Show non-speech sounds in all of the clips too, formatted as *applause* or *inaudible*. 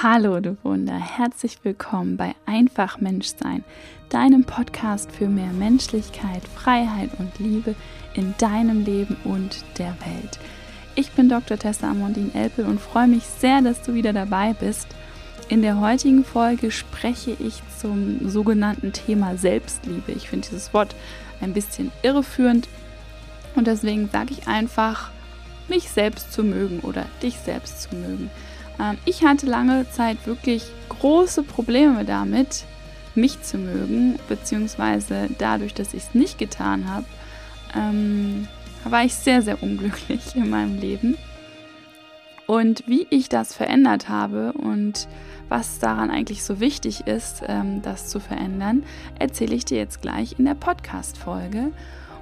Hallo, du Wunder, herzlich willkommen bei Einfach Menschsein, deinem Podcast für mehr Menschlichkeit, Freiheit und Liebe in deinem Leben und der Welt. Ich bin Dr. Tessa Amondin Elpel und freue mich sehr, dass du wieder dabei bist. In der heutigen Folge spreche ich zum sogenannten Thema Selbstliebe. Ich finde dieses Wort ein bisschen irreführend und deswegen sage ich einfach, mich selbst zu mögen oder dich selbst zu mögen. Ähm, ich hatte lange Zeit wirklich große Probleme damit, mich zu mögen, beziehungsweise dadurch, dass ich es nicht getan habe, ähm, war ich sehr, sehr unglücklich *laughs* in meinem Leben. Und wie ich das verändert habe und was daran eigentlich so wichtig ist, ähm, das zu verändern, erzähle ich dir jetzt gleich in der Podcast-Folge.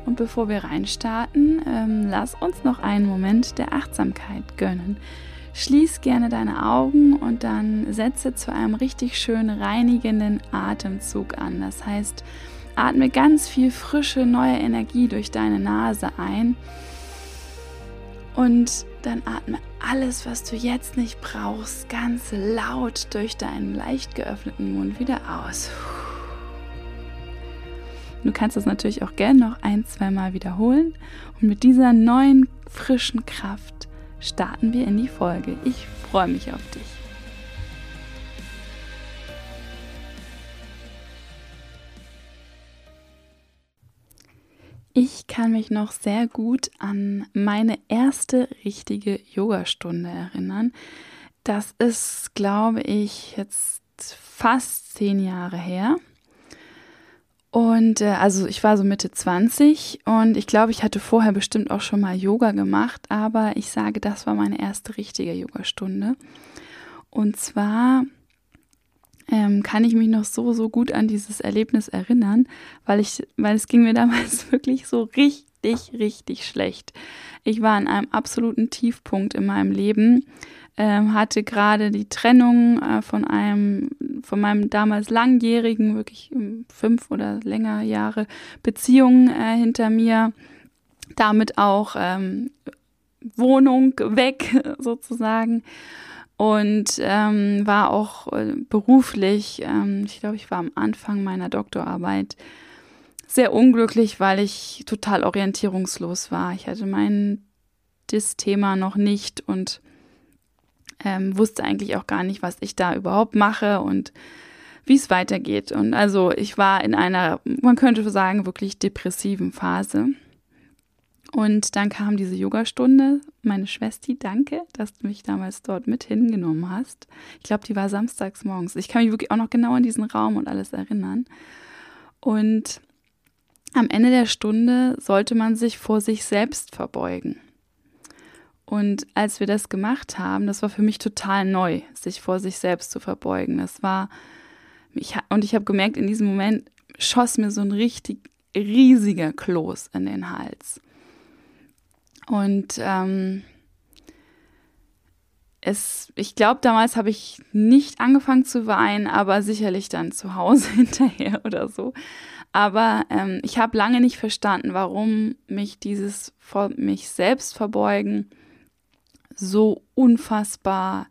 Und bevor wir reinstarten, ähm, lass uns noch einen Moment der Achtsamkeit gönnen. Schließ gerne deine Augen und dann setze zu einem richtig schön reinigenden Atemzug an. Das heißt, atme ganz viel frische, neue Energie durch deine Nase ein und dann atme alles, was du jetzt nicht brauchst, ganz laut durch deinen leicht geöffneten Mund wieder aus. Du kannst das natürlich auch gerne noch ein, zweimal wiederholen und mit dieser neuen, frischen Kraft starten wir in die Folge. Ich freue mich auf dich. Ich kann mich noch sehr gut an meine erste richtige Yogastunde erinnern. Das ist, glaube ich, jetzt fast zehn Jahre her. Und äh, also ich war so Mitte 20 und ich glaube, ich hatte vorher bestimmt auch schon mal Yoga gemacht, aber ich sage, das war meine erste richtige Yogastunde. Und zwar ähm, kann ich mich noch so, so gut an dieses Erlebnis erinnern, weil ich, weil es ging mir *laughs* damals wirklich so richtig, richtig schlecht. Ich war in einem absoluten Tiefpunkt in meinem Leben ähm, hatte gerade die Trennung äh, von einem, von meinem damals langjährigen, wirklich ähm, fünf oder länger Jahre Beziehung äh, hinter mir. Damit auch ähm, Wohnung weg *laughs* sozusagen und ähm, war auch äh, beruflich, ähm, ich glaube, ich war am Anfang meiner Doktorarbeit sehr unglücklich, weil ich total orientierungslos war. Ich hatte mein das Thema noch nicht und ähm, wusste eigentlich auch gar nicht, was ich da überhaupt mache und wie es weitergeht. Und also ich war in einer, man könnte sagen, wirklich depressiven Phase. Und dann kam diese Yogastunde. Meine Schwester, danke, dass du mich damals dort mit hingenommen hast. Ich glaube, die war samstags morgens. Ich kann mich wirklich auch noch genau an diesen Raum und alles erinnern. Und am Ende der Stunde sollte man sich vor sich selbst verbeugen. Und als wir das gemacht haben, das war für mich total neu, sich vor sich selbst zu verbeugen. Das war, ich, und ich habe gemerkt, in diesem Moment schoss mir so ein richtig riesiger Kloß in den Hals. Und ähm, es, ich glaube, damals habe ich nicht angefangen zu weinen, aber sicherlich dann zu Hause *laughs* hinterher oder so. Aber ähm, ich habe lange nicht verstanden, warum mich dieses vor mich selbst verbeugen so unfassbar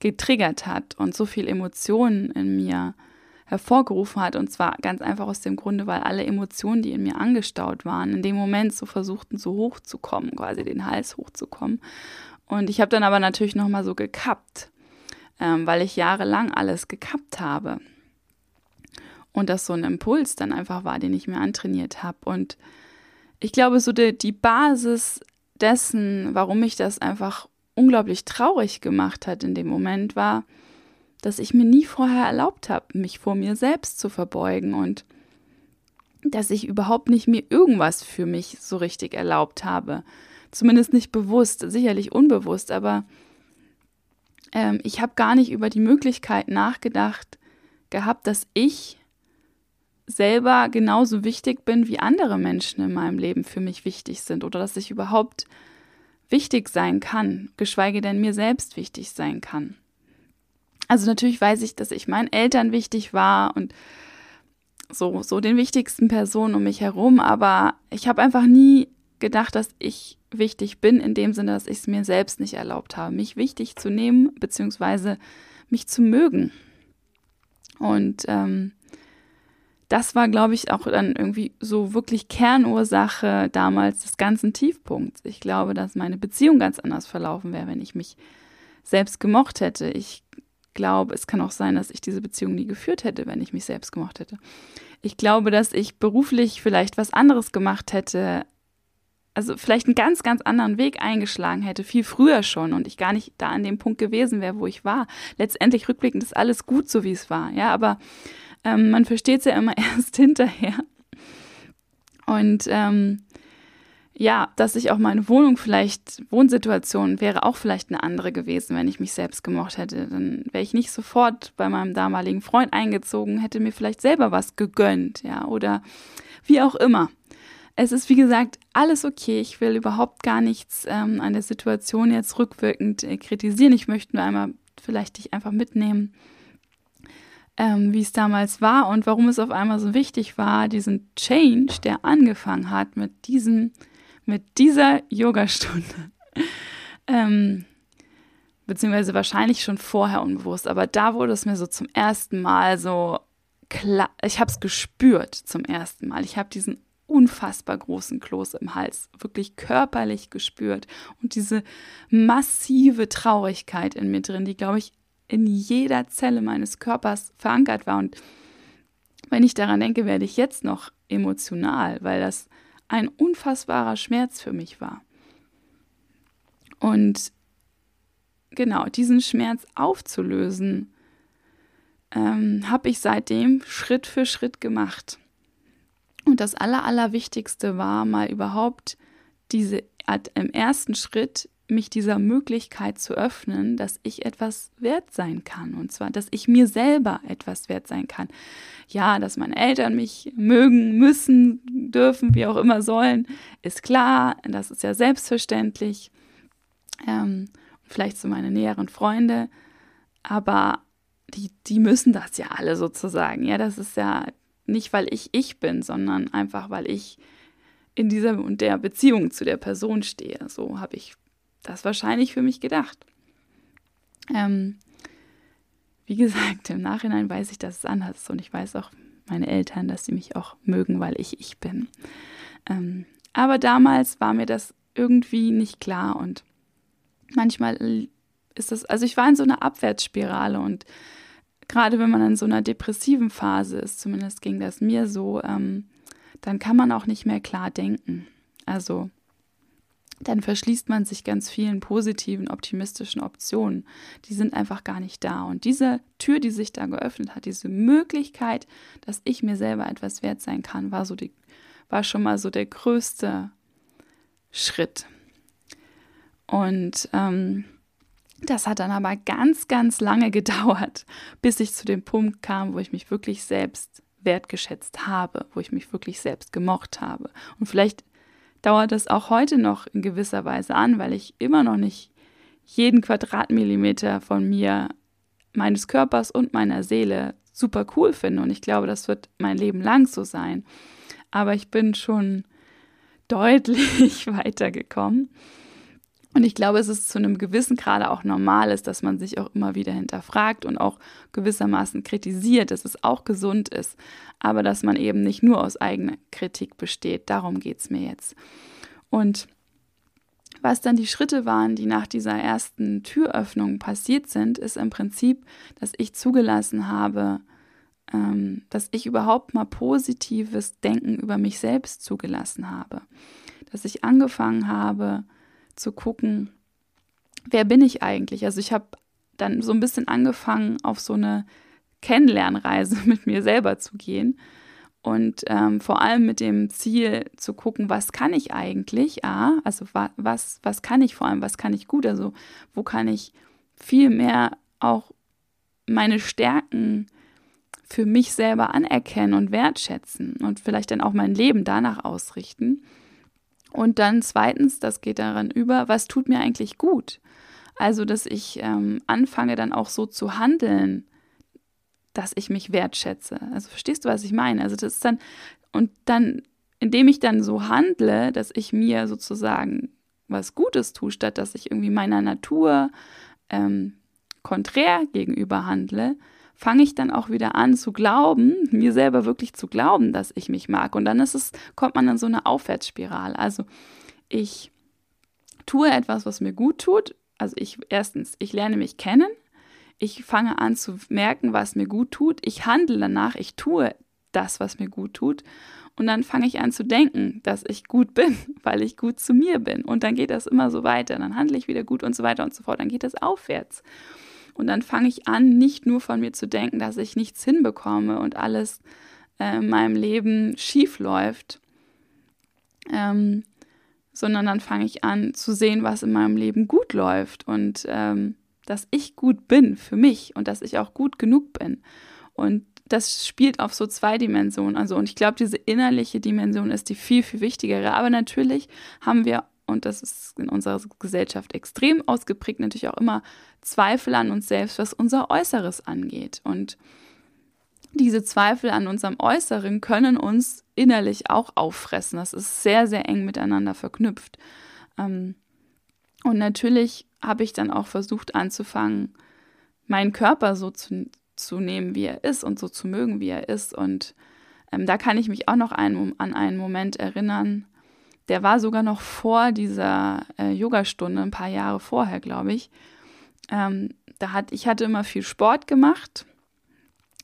getriggert hat und so viel Emotionen in mir hervorgerufen hat. Und zwar ganz einfach aus dem Grunde, weil alle Emotionen, die in mir angestaut waren, in dem Moment so versuchten, so hochzukommen, quasi den Hals hochzukommen. Und ich habe dann aber natürlich nochmal so gekappt, ähm, weil ich jahrelang alles gekappt habe. Und das so ein Impuls dann einfach war, den ich mir antrainiert habe. Und ich glaube, so die, die Basis dessen, warum ich das einfach unglaublich traurig gemacht hat in dem Moment, war, dass ich mir nie vorher erlaubt habe, mich vor mir selbst zu verbeugen und dass ich überhaupt nicht mir irgendwas für mich so richtig erlaubt habe. Zumindest nicht bewusst, sicherlich unbewusst, aber ähm, ich habe gar nicht über die Möglichkeit nachgedacht gehabt, dass ich selber genauso wichtig bin, wie andere Menschen in meinem Leben für mich wichtig sind oder dass ich überhaupt wichtig sein kann, geschweige denn mir selbst wichtig sein kann. Also natürlich weiß ich, dass ich meinen Eltern wichtig war und so, so den wichtigsten Personen um mich herum, aber ich habe einfach nie gedacht, dass ich wichtig bin, in dem Sinne, dass ich es mir selbst nicht erlaubt habe, mich wichtig zu nehmen, beziehungsweise mich zu mögen. Und ähm, das war, glaube ich, auch dann irgendwie so wirklich Kernursache damals des ganzen Tiefpunkts. Ich glaube, dass meine Beziehung ganz anders verlaufen wäre, wenn ich mich selbst gemocht hätte. Ich glaube, es kann auch sein, dass ich diese Beziehung nie geführt hätte, wenn ich mich selbst gemocht hätte. Ich glaube, dass ich beruflich vielleicht was anderes gemacht hätte, also vielleicht einen ganz, ganz anderen Weg eingeschlagen hätte, viel früher schon und ich gar nicht da an dem Punkt gewesen wäre, wo ich war. Letztendlich rückblickend ist alles gut, so wie es war, ja, aber ähm, man versteht es ja immer *laughs* erst hinterher. Und ähm, ja, dass ich auch meine Wohnung vielleicht, Wohnsituation wäre auch vielleicht eine andere gewesen, wenn ich mich selbst gemocht hätte. Dann wäre ich nicht sofort bei meinem damaligen Freund eingezogen, hätte mir vielleicht selber was gegönnt, ja, oder wie auch immer. Es ist, wie gesagt, alles okay. Ich will überhaupt gar nichts ähm, an der Situation jetzt rückwirkend äh, kritisieren. Ich möchte nur einmal vielleicht dich einfach mitnehmen, ähm, wie es damals war und warum es auf einmal so wichtig war, diesen Change, der angefangen hat mit diesem mit dieser Yogastunde. *laughs* ähm, beziehungsweise wahrscheinlich schon vorher unbewusst, aber da wurde es mir so zum ersten Mal so klar, ich habe es gespürt zum ersten Mal. Ich habe diesen unfassbar großen Kloß im Hals wirklich körperlich gespürt und diese massive Traurigkeit in mir drin, die glaube ich in jeder Zelle meines Körpers verankert war und wenn ich daran denke, werde ich jetzt noch emotional, weil das ein unfassbarer Schmerz für mich war. Und genau, diesen Schmerz aufzulösen, ähm, habe ich seitdem Schritt für Schritt gemacht. Und das Aller, Allerwichtigste war mal überhaupt diese, im ersten Schritt mich dieser Möglichkeit zu öffnen, dass ich etwas wert sein kann. Und zwar, dass ich mir selber etwas wert sein kann. Ja, dass meine Eltern mich mögen, müssen, dürfen, wie auch immer sollen, ist klar. Das ist ja selbstverständlich. Ähm, vielleicht so meine näheren Freunde. Aber die, die müssen das ja alle sozusagen. Ja, das ist ja nicht, weil ich ich bin, sondern einfach, weil ich in dieser und der Beziehung zu der Person stehe. So habe ich das wahrscheinlich für mich gedacht. Ähm, wie gesagt, im Nachhinein weiß ich, dass es anders ist und ich weiß auch meine Eltern, dass sie mich auch mögen, weil ich ich bin. Ähm, aber damals war mir das irgendwie nicht klar und manchmal ist das, also ich war in so einer Abwärtsspirale und gerade wenn man in so einer depressiven Phase ist, zumindest ging das mir so, ähm, dann kann man auch nicht mehr klar denken. Also dann verschließt man sich ganz vielen positiven, optimistischen Optionen. Die sind einfach gar nicht da. Und diese Tür, die sich da geöffnet hat, diese Möglichkeit, dass ich mir selber etwas wert sein kann, war so die, war schon mal so der größte Schritt. Und ähm, das hat dann aber ganz, ganz lange gedauert, bis ich zu dem Punkt kam, wo ich mich wirklich selbst wertgeschätzt habe, wo ich mich wirklich selbst gemocht habe. Und vielleicht dauert es auch heute noch in gewisser Weise an, weil ich immer noch nicht jeden Quadratmillimeter von mir, meines Körpers und meiner Seele super cool finde. Und ich glaube, das wird mein Leben lang so sein. Aber ich bin schon *laughs* deutlich *laughs* weitergekommen. Und ich glaube, es ist zu einem gewissen Grade auch normal ist, dass man sich auch immer wieder hinterfragt und auch gewissermaßen kritisiert, dass es auch gesund ist, aber dass man eben nicht nur aus eigener Kritik besteht. Darum geht es mir jetzt. Und was dann die Schritte waren, die nach dieser ersten Türöffnung passiert sind, ist im Prinzip, dass ich zugelassen habe, ähm, dass ich überhaupt mal positives Denken über mich selbst zugelassen habe. Dass ich angefangen habe, zu gucken, wer bin ich eigentlich? Also ich habe dann so ein bisschen angefangen, auf so eine Kennenlernreise *laughs* mit mir selber zu gehen und ähm, vor allem mit dem Ziel zu gucken, was kann ich eigentlich? Ah, also wa was, was kann ich vor allem, was kann ich gut? Also wo kann ich viel mehr auch meine Stärken für mich selber anerkennen und wertschätzen und vielleicht dann auch mein Leben danach ausrichten. Und dann zweitens, das geht daran über, was tut mir eigentlich gut? Also, dass ich ähm, anfange dann auch so zu handeln, dass ich mich wertschätze. Also verstehst du, was ich meine? Also das ist dann, und dann, indem ich dann so handle, dass ich mir sozusagen was Gutes tue, statt dass ich irgendwie meiner Natur ähm, konträr gegenüber handle, fange ich dann auch wieder an zu glauben, mir selber wirklich zu glauben, dass ich mich mag. Und dann ist es, kommt man in so eine Aufwärtsspirale. Also ich tue etwas, was mir gut tut. Also ich erstens, ich lerne mich kennen. Ich fange an zu merken, was mir gut tut. Ich handle danach, ich tue das, was mir gut tut. Und dann fange ich an zu denken, dass ich gut bin, *laughs* weil ich gut zu mir bin. Und dann geht das immer so weiter. Dann handle ich wieder gut und so weiter und so fort. Dann geht das aufwärts. Und dann fange ich an, nicht nur von mir zu denken, dass ich nichts hinbekomme und alles äh, in meinem Leben schief läuft, ähm, sondern dann fange ich an zu sehen, was in meinem Leben gut läuft und ähm, dass ich gut bin für mich und dass ich auch gut genug bin. Und das spielt auf so zwei Dimensionen. Also, und ich glaube, diese innerliche Dimension ist die viel, viel wichtigere. Aber natürlich haben wir, und das ist in unserer Gesellschaft extrem ausgeprägt, natürlich auch immer Zweifel an uns selbst, was unser Äußeres angeht. Und diese Zweifel an unserem Äußeren können uns innerlich auch auffressen. Das ist sehr, sehr eng miteinander verknüpft. Ähm, und natürlich habe ich dann auch versucht anzufangen, meinen Körper so zu, zu nehmen, wie er ist und so zu mögen, wie er ist. Und ähm, da kann ich mich auch noch ein, an einen Moment erinnern, der war sogar noch vor dieser äh, Yogastunde, ein paar Jahre vorher, glaube ich. Ähm, da hat, ich hatte immer viel Sport gemacht.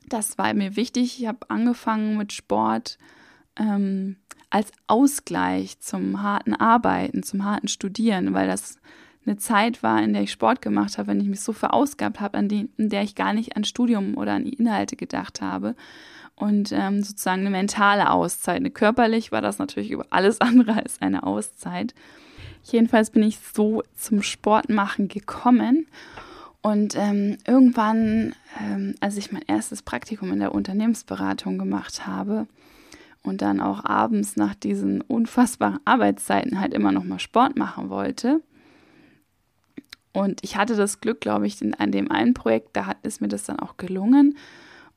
Das war mir wichtig. Ich habe angefangen mit Sport ähm, als Ausgleich zum harten Arbeiten, zum harten Studieren, weil das eine Zeit war, in der ich Sport gemacht habe, wenn ich mich so verausgabt habe, in der ich gar nicht an Studium oder an Inhalte gedacht habe. Und ähm, sozusagen eine mentale Auszeit. Körperlich war das natürlich über alles andere als eine Auszeit. Jedenfalls bin ich so zum Sportmachen gekommen. Und ähm, irgendwann, ähm, als ich mein erstes Praktikum in der Unternehmensberatung gemacht habe und dann auch abends nach diesen unfassbaren Arbeitszeiten halt immer noch mal Sport machen wollte, und ich hatte das Glück, glaube ich, in, an dem einen Projekt, da hat, ist mir das dann auch gelungen.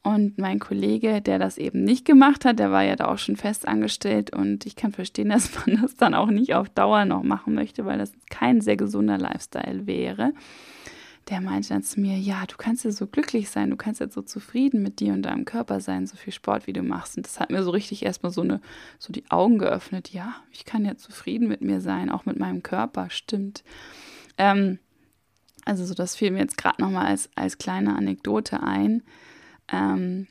Und mein Kollege, der das eben nicht gemacht hat, der war ja da auch schon fest angestellt. Und ich kann verstehen, *laughs* dass man das dann auch nicht auf Dauer noch machen möchte, weil das kein sehr gesunder Lifestyle wäre. Der meinte dann zu mir, ja, du kannst ja so glücklich sein, du kannst jetzt so zufrieden mit dir und deinem Körper sein, so viel Sport, wie du machst. Und das hat mir so richtig erstmal so eine, so die Augen geöffnet. Ja, ich kann ja zufrieden mit mir sein, auch mit meinem Körper, stimmt. Ähm, also so, das fiel mir jetzt gerade nochmal als, als kleine Anekdote ein. Ähm,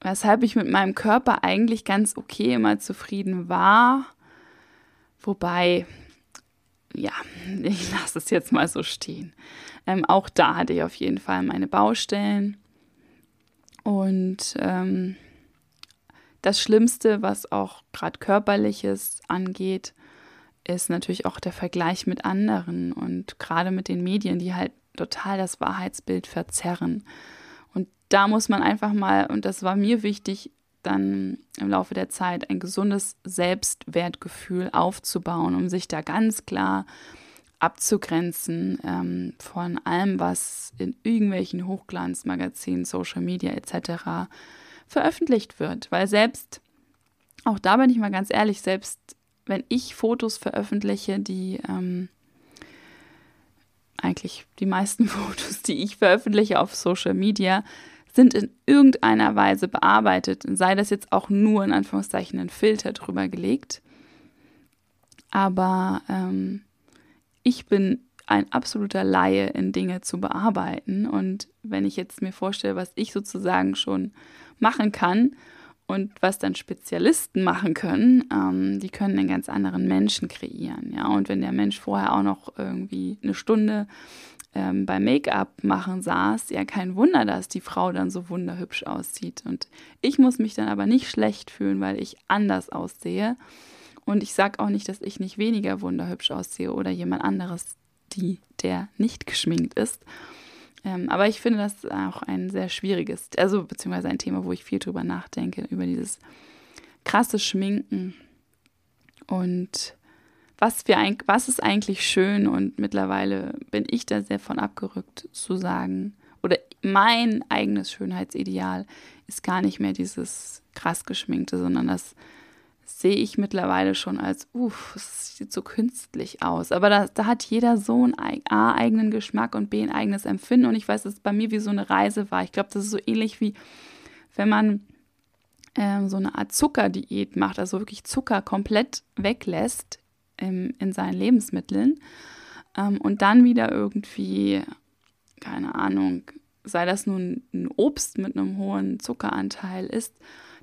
weshalb ich mit meinem Körper eigentlich ganz okay immer zufrieden war. Wobei, ja, *laughs* ich lasse es jetzt mal so stehen. Ähm, auch da hatte ich auf jeden Fall meine Baustellen. Und ähm, das Schlimmste, was auch gerade körperliches angeht, ist natürlich auch der Vergleich mit anderen und gerade mit den Medien, die halt total das Wahrheitsbild verzerren. Und da muss man einfach mal, und das war mir wichtig, dann im Laufe der Zeit ein gesundes Selbstwertgefühl aufzubauen, um sich da ganz klar abzugrenzen ähm, von allem, was in irgendwelchen Hochglanzmagazinen, Social Media etc. veröffentlicht wird. Weil selbst, auch da bin ich mal ganz ehrlich, selbst wenn ich Fotos veröffentliche, die ähm, eigentlich die meisten *laughs* Fotos, die ich veröffentliche auf Social Media, sind in irgendeiner Weise bearbeitet, sei das jetzt auch nur in Anführungszeichen ein Filter drüber gelegt. Aber ähm, ich bin ein absoluter Laie in Dinge zu bearbeiten. Und wenn ich jetzt mir vorstelle, was ich sozusagen schon machen kann und was dann Spezialisten machen können, ähm, die können einen ganz anderen Menschen kreieren. Ja? Und wenn der Mensch vorher auch noch irgendwie eine Stunde ähm, beim Make-up machen saß, ja kein Wunder, dass die Frau dann so wunderhübsch aussieht. Und ich muss mich dann aber nicht schlecht fühlen, weil ich anders aussehe. Und ich sage auch nicht, dass ich nicht weniger wunderhübsch aussehe oder jemand anderes, die, der nicht geschminkt ist. Ähm, aber ich finde das auch ein sehr schwieriges, also beziehungsweise ein Thema, wo ich viel drüber nachdenke, über dieses krasse Schminken und was, wir, was ist eigentlich schön und mittlerweile bin ich da sehr von abgerückt zu sagen, oder mein eigenes Schönheitsideal ist gar nicht mehr dieses krass geschminkte, sondern das sehe ich mittlerweile schon als, uff, es sieht so künstlich aus. Aber da, da hat jeder so einen A, eigenen Geschmack und B, ein eigenes Empfinden. Und ich weiß, dass es bei mir wie so eine Reise war. Ich glaube, das ist so ähnlich wie, wenn man ähm, so eine Art Zuckerdiät macht, also wirklich Zucker komplett weglässt ähm, in seinen Lebensmitteln ähm, und dann wieder irgendwie, keine Ahnung, sei das nun ein Obst mit einem hohen Zuckeranteil ist,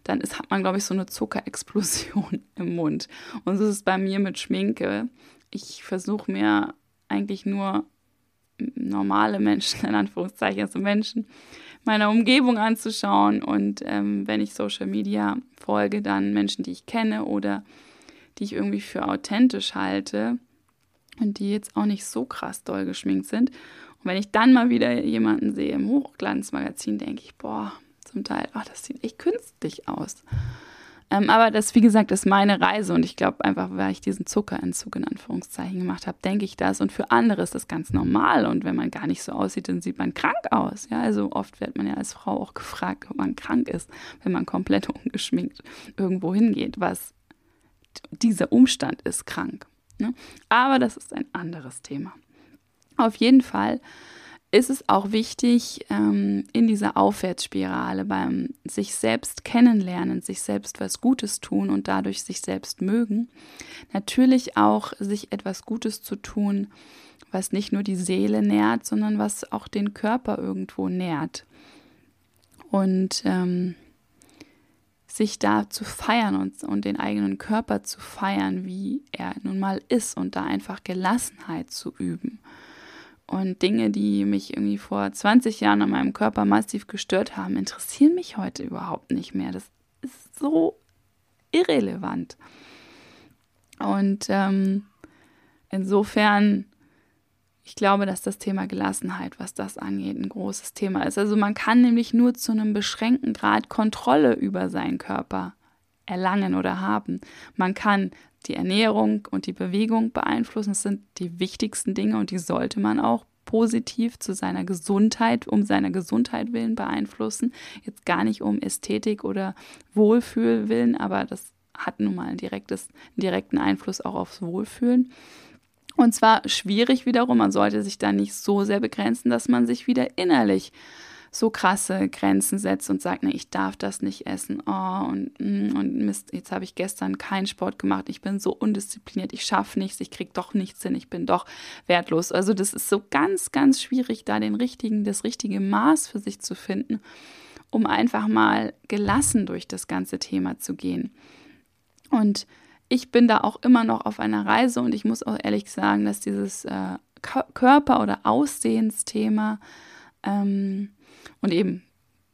dann ist, hat man, glaube ich, so eine Zuckerexplosion *laughs* im Mund. Und so ist es bei mir mit Schminke. Ich versuche mir eigentlich nur normale Menschen, *laughs* in Anführungszeichen, also Menschen meiner Umgebung anzuschauen. Und ähm, wenn ich Social Media folge, dann Menschen, die ich kenne oder die ich irgendwie für authentisch halte und die jetzt auch nicht so krass doll geschminkt sind. Und wenn ich dann mal wieder jemanden sehe im Hochglanzmagazin, denke ich, boah, zum Teil, ach, das sieht echt künstlich aus. Ähm, aber das, wie gesagt, ist meine Reise und ich glaube einfach, weil ich diesen Zuckerentzug in Anführungszeichen gemacht habe, denke ich das. Und für andere ist das ganz normal und wenn man gar nicht so aussieht, dann sieht man krank aus. Ja, also oft wird man ja als Frau auch gefragt, ob man krank ist, wenn man komplett *laughs* ungeschminkt irgendwo hingeht, was dieser Umstand ist krank. Ne? Aber das ist ein anderes Thema. Auf jeden Fall ist es auch wichtig, ähm, in dieser Aufwärtsspirale beim sich selbst kennenlernen, sich selbst was Gutes tun und dadurch sich selbst mögen, natürlich auch sich etwas Gutes zu tun, was nicht nur die Seele nährt, sondern was auch den Körper irgendwo nährt. Und ähm, sich da zu feiern und, und den eigenen Körper zu feiern, wie er nun mal ist und da einfach Gelassenheit zu üben. Und Dinge, die mich irgendwie vor 20 Jahren an meinem Körper massiv gestört haben, interessieren mich heute überhaupt nicht mehr. Das ist so irrelevant. Und ähm, insofern, ich glaube, dass das Thema Gelassenheit, was das angeht, ein großes Thema ist. Also man kann nämlich nur zu einem beschränkten Grad Kontrolle über seinen Körper erlangen oder haben. Man kann die Ernährung und die Bewegung beeinflussen. Das sind die wichtigsten Dinge und die sollte man auch positiv zu seiner Gesundheit, um seiner Gesundheit willen beeinflussen. Jetzt gar nicht um Ästhetik oder Wohlfühl willen, aber das hat nun mal ein direktes, einen direkten Einfluss auch aufs Wohlfühlen. Und zwar schwierig wiederum, man sollte sich da nicht so sehr begrenzen, dass man sich wieder innerlich so krasse Grenzen setzt und sagt, nee, ich darf das nicht essen. Oh, und, mm, und Mist, jetzt habe ich gestern keinen Sport gemacht. Ich bin so undiszipliniert, ich schaffe nichts, ich kriege doch nichts hin, ich bin doch wertlos. Also das ist so ganz, ganz schwierig, da den richtigen, das richtige Maß für sich zu finden, um einfach mal gelassen durch das ganze Thema zu gehen. Und ich bin da auch immer noch auf einer Reise und ich muss auch ehrlich sagen, dass dieses äh, Körper- oder Aussehensthema ähm, und eben,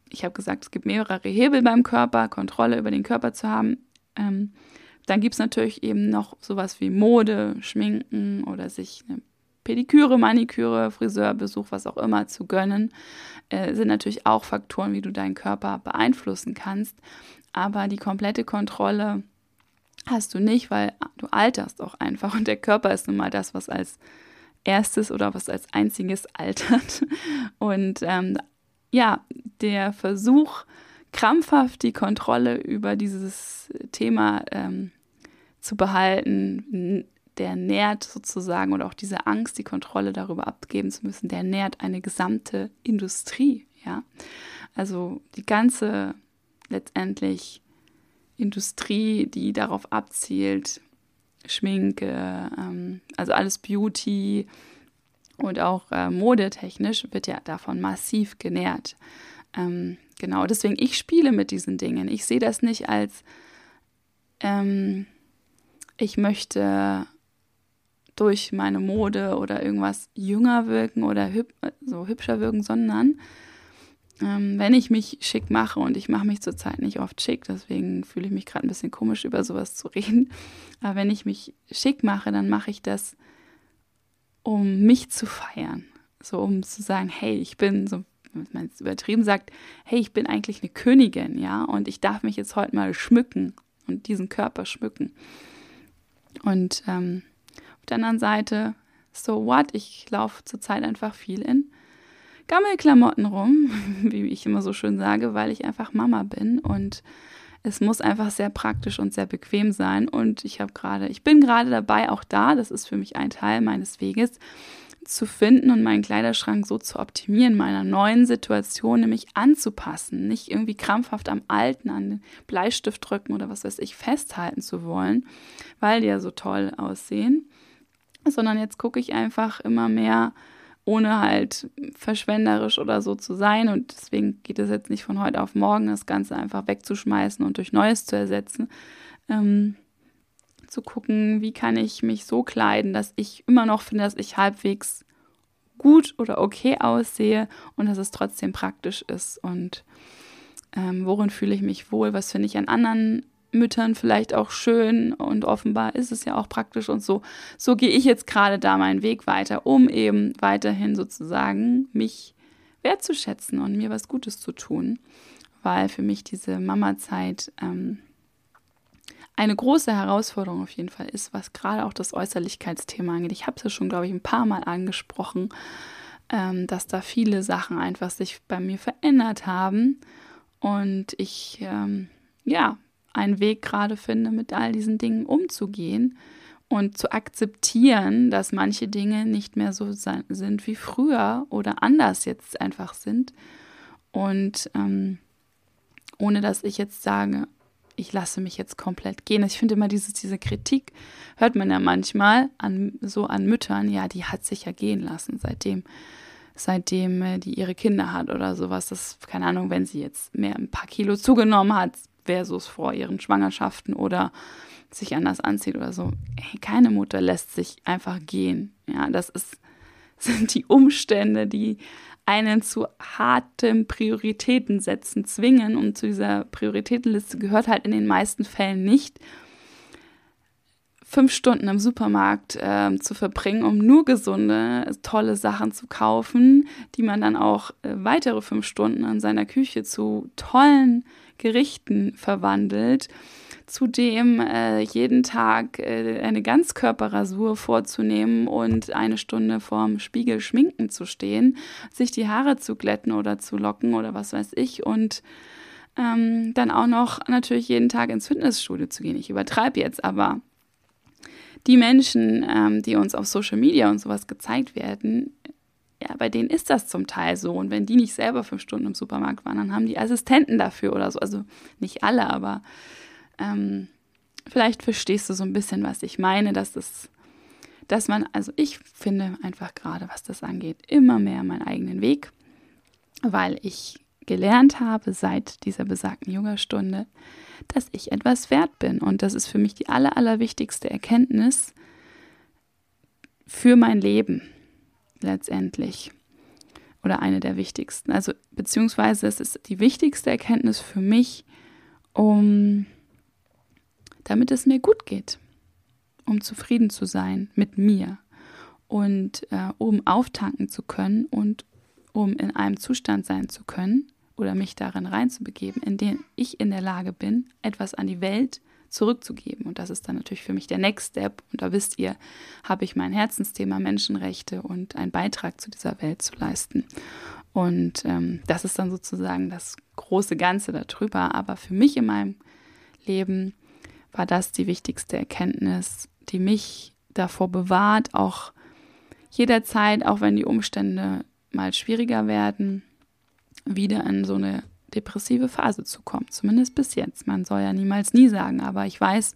ich habe gesagt, es gibt mehrere Hebel beim Körper, Kontrolle über den Körper zu haben. Ähm, dann gibt es natürlich eben noch sowas wie Mode, Schminken oder sich eine Pediküre, Maniküre, Friseurbesuch, was auch immer zu gönnen, äh, sind natürlich auch Faktoren, wie du deinen Körper beeinflussen kannst. Aber die komplette Kontrolle hast du nicht, weil du alterst auch einfach und der Körper ist nun mal das, was als erstes oder was als einziges altert. Und ähm, ja, der Versuch, krampfhaft die Kontrolle über dieses Thema ähm, zu behalten, der nährt sozusagen oder auch diese Angst, die Kontrolle darüber abgeben zu müssen, der nährt eine gesamte Industrie, ja. Also die ganze letztendlich Industrie, die darauf abzielt, Schminke, ähm, also alles Beauty, und auch äh, modetechnisch wird ja davon massiv genährt. Ähm, genau, deswegen ich spiele mit diesen Dingen. Ich sehe das nicht als ähm, ich möchte durch meine Mode oder irgendwas jünger wirken oder hüb so hübscher wirken, sondern ähm, wenn ich mich schick mache und ich mache mich zurzeit nicht oft schick, deswegen fühle ich mich gerade ein bisschen komisch *laughs* über sowas zu reden, aber wenn ich mich schick mache, dann mache ich das um mich zu feiern. So um zu sagen, hey, ich bin, so wenn man es übertrieben sagt, hey, ich bin eigentlich eine Königin, ja, und ich darf mich jetzt heute mal schmücken und diesen Körper schmücken. Und ähm, auf der anderen Seite, so what, ich laufe zurzeit einfach viel in Gammelklamotten rum, *laughs* wie ich immer so schön sage, weil ich einfach Mama bin und Es muss einfach sehr praktisch und sehr bequem sein. Und ich habe gerade, ich bin gerade dabei, auch da, das ist für mich ein Teil meines Weges, zu finden und meinen Kleiderschrank so zu optimieren, meiner neuen Situation nämlich anzupassen, nicht irgendwie krampfhaft am Alten, an den Bleistift drücken oder was weiß ich, festhalten zu wollen, weil die ja so toll aussehen, sondern jetzt gucke ich einfach immer mehr, ohne halt verschwenderisch oder so zu sein und deswegen geht es jetzt nicht von heute auf morgen, das Ganze einfach wegzuschmeißen und durch Neues zu ersetzen. Ähm, zu gucken, wie kann ich mich so kleiden, dass ich immer noch finde, dass ich halbwegs gut oder okay aussehe und dass es trotzdem praktisch ist. Und ähm, worin fühle ich mich wohl? Was finde ich an anderen Müttern vielleicht auch schön? Und offenbar ist es ja auch praktisch und so. So gehe ich jetzt gerade da meinen Weg weiter, um eben weiterhin sozusagen mich wertzuschätzen und mir was Gutes zu tun. Weil für mich diese Mama-Zeit ähm, eine große Herausforderung auf jeden Fall ist, was gerade auch das Äußerlichkeitsthema angeht. Ich habe es ja schon, glaube ich, ein paar Mal angesprochen, ähm, dass da viele Sachen einfach sich bei mir verändert haben und ich ähm, ja einen Weg gerade finde, mit all diesen Dingen umzugehen und zu akzeptieren, dass manche Dinge nicht mehr so sind wie früher oder anders jetzt einfach sind. Und ähm, ohne dass ich jetzt sage, ich lasse mich jetzt komplett gehen. Ich finde immer dieses, diese Kritik, hört man ja manchmal an, so an Müttern, ja, die hat sich ja gehen lassen, seitdem, seitdem äh, die ihre Kinder hat oder sowas. Das, keine Ahnung, wenn sie jetzt mehr ein paar Kilo zugenommen hat, versus vor ihren Schwangerschaften oder sich anders anzieht oder so. Hey, keine Mutter lässt sich einfach gehen. Ja, das ist, *laughs* sind die Umstände, die einen zu hartem Prioritätensetzen zwingen. Und zu dieser Prioritätenliste gehört halt in den meisten Fällen nicht, fünf Stunden im Supermarkt äh, zu verbringen, um nur gesunde, tolle Sachen zu kaufen, die man dann auch äh, weitere fünf Stunden in seiner Küche zu tollen Gerichten verwandelt Zudem äh, jeden Tag äh, eine Ganzkörperrasur vorzunehmen und eine Stunde vorm Spiegel schminken zu stehen, sich die Haare zu glätten oder zu locken oder was weiß ich und ähm, dann auch noch natürlich jeden Tag ins Fitnessstudio zu gehen. Ich übertreibe jetzt, aber die Menschen, ähm, die uns auf Social Media und sowas gezeigt werden, ja, bei denen ist das zum Teil so. Und wenn die nicht selber fünf Stunden im Supermarkt waren, dann haben die Assistenten dafür oder so. Also nicht alle, aber ähm, vielleicht verstehst du so ein bisschen, was ich meine, dass es, dass man, also ich finde einfach gerade, was das angeht, immer mehr meinen eigenen Weg, weil ich gelernt habe seit dieser besagten Yogastunde, dass ich etwas wert bin. Und das ist für mich die aller, allerwichtigste Erkenntnis für mein Leben letztendlich. Oder eine der wichtigsten. Also beziehungsweise es ist die wichtigste Erkenntnis für mich, um damit es mir gut geht, um zufrieden zu sein mit mir und äh, um auftanken zu können und um in einem Zustand sein zu können oder mich darin reinzubegeben, in dem ich in der Lage bin, etwas an die Welt zurückzugeben. Und das ist dann natürlich für mich der Next Step. Und da wisst ihr, habe ich mein Herzensthema Menschenrechte und einen Beitrag zu dieser Welt zu leisten. Und ähm, das ist dann sozusagen das große Ganze darüber. Aber für mich in meinem Leben war das die wichtigste Erkenntnis, die mich davor bewahrt, auch jederzeit, auch wenn die Umstände mal schwieriger werden, wieder in so eine depressive Phase zu kommen. Zumindest bis jetzt. Man soll ja niemals nie sagen, aber ich weiß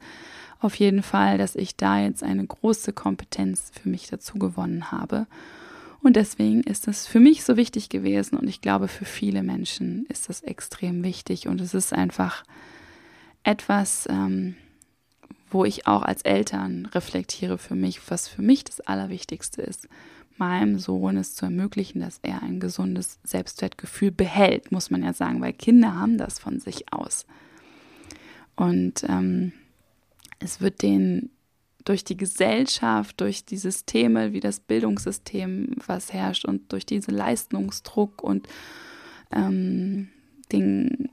auf jeden Fall, dass ich da jetzt eine große Kompetenz für mich dazu gewonnen habe. Und deswegen ist es für mich so wichtig gewesen und ich glaube, für viele Menschen ist das extrem wichtig und es ist einfach etwas, ähm, wo ich auch als Eltern reflektiere für mich, was für mich das Allerwichtigste ist, meinem Sohn es zu ermöglichen, dass er ein gesundes Selbstwertgefühl behält, muss man ja sagen, weil Kinder haben das von sich aus. Und ähm, es wird denen durch die Gesellschaft, durch die Systeme wie das Bildungssystem, was herrscht und durch diesen Leistungsdruck und ähm, den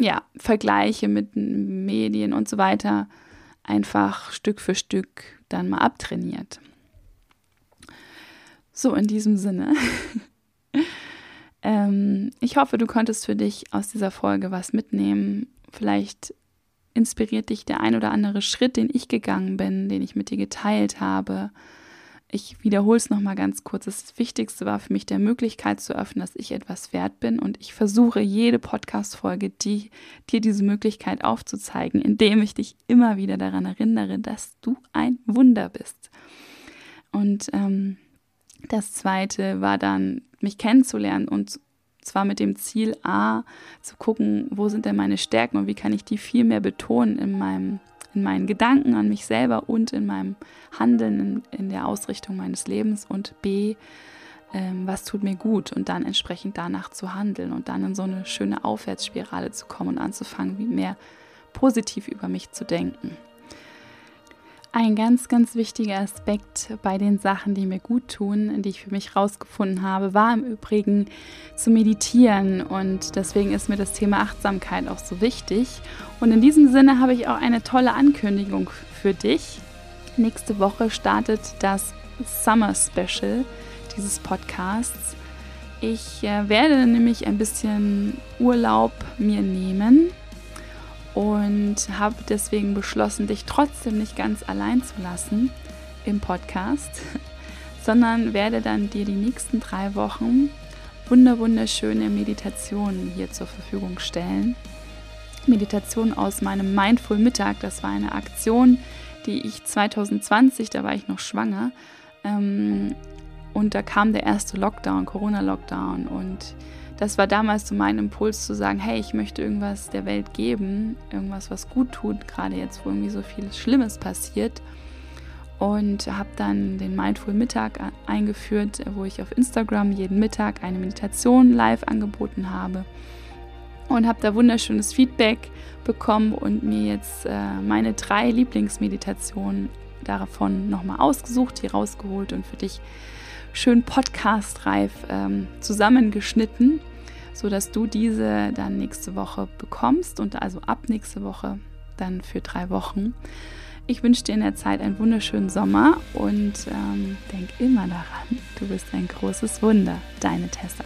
ja, Vergleiche mit Medien und so weiter einfach Stück für Stück dann mal abtrainiert. So, in diesem Sinne *laughs* Ähm, ich hoffe, du konntest für dich aus dieser Folge was mitnehmen. Vielleicht inspiriert dich der ein oder andere Schritt, den ich gegangen bin, den ich mit dir geteilt habe. Ich wiederhole es nochmal ganz kurz. Das Wichtigste war für mich, der Möglichkeit zu öffnen, dass ich etwas wert bin. Und ich versuche jede Podcast-Folge, die, dir diese Möglichkeit aufzuzeigen, indem ich dich immer wieder daran erinnere, dass du ein Wunder bist. Und ähm, das Zweite war dann, mich kennenzulernen und zwar mit dem Ziel, A, zu gucken, wo sind denn meine Stärken und wie kann ich die viel mehr betonen in meinem in meinen Gedanken an mich selber und in meinem Handeln, in, in der Ausrichtung meines Lebens und B, ähm, was tut mir gut und dann entsprechend danach zu handeln und dann in so eine schöne Aufwärtsspirale zu kommen und anzufangen, wie mehr positiv über mich zu denken. Ein ganz, ganz wichtiger Aspekt bei den Sachen, die mir gut tun, die ich für mich rausgefunden habe, war im Übrigen zu meditieren. Und deswegen ist mir das Thema Achtsamkeit auch so wichtig. Und in diesem Sinne habe ich auch eine tolle Ankündigung für dich. Nächste Woche startet das Summer Special dieses Podcasts. Ich äh, werde nämlich ein bisschen Urlaub mir nehmen und habe deswegen beschlossen, dich trotzdem nicht ganz allein zu lassen im Podcast, *laughs* sondern werde dann dir die nächsten drei Wochen wunder wunderschöne Meditationen hier zur Verfügung stellen. Meditation aus meinem Mindful Mittag, das war eine Aktion, die ich 2020, da war ich noch schwanger, ähm, und da kam der erste Lockdown, Corona-Lockdown und das war damals so mein Impuls zu sagen, hey, ich möchte irgendwas der Welt geben, irgendwas, was gut tut, gerade jetzt, wo irgendwie so viel Schlimmes passiert. Und habe dann den Mindful Mittag eingeführt, wo ich auf Instagram jeden Mittag eine Meditation live angeboten habe. Und habe da wunderschönes Feedback bekommen und mir jetzt äh, meine drei Lieblingsmeditationen davon nochmal ausgesucht, die rausgeholt und für dich schön podcastreif ähm, zusammengeschnitten, sodass du diese dann nächste Woche bekommst und also ab nächste Woche dann für drei Wochen. Ich wünsche dir in der Zeit einen wunderschönen Sommer und ähm, denk immer daran, du bist ein großes Wunder, deine Tessa.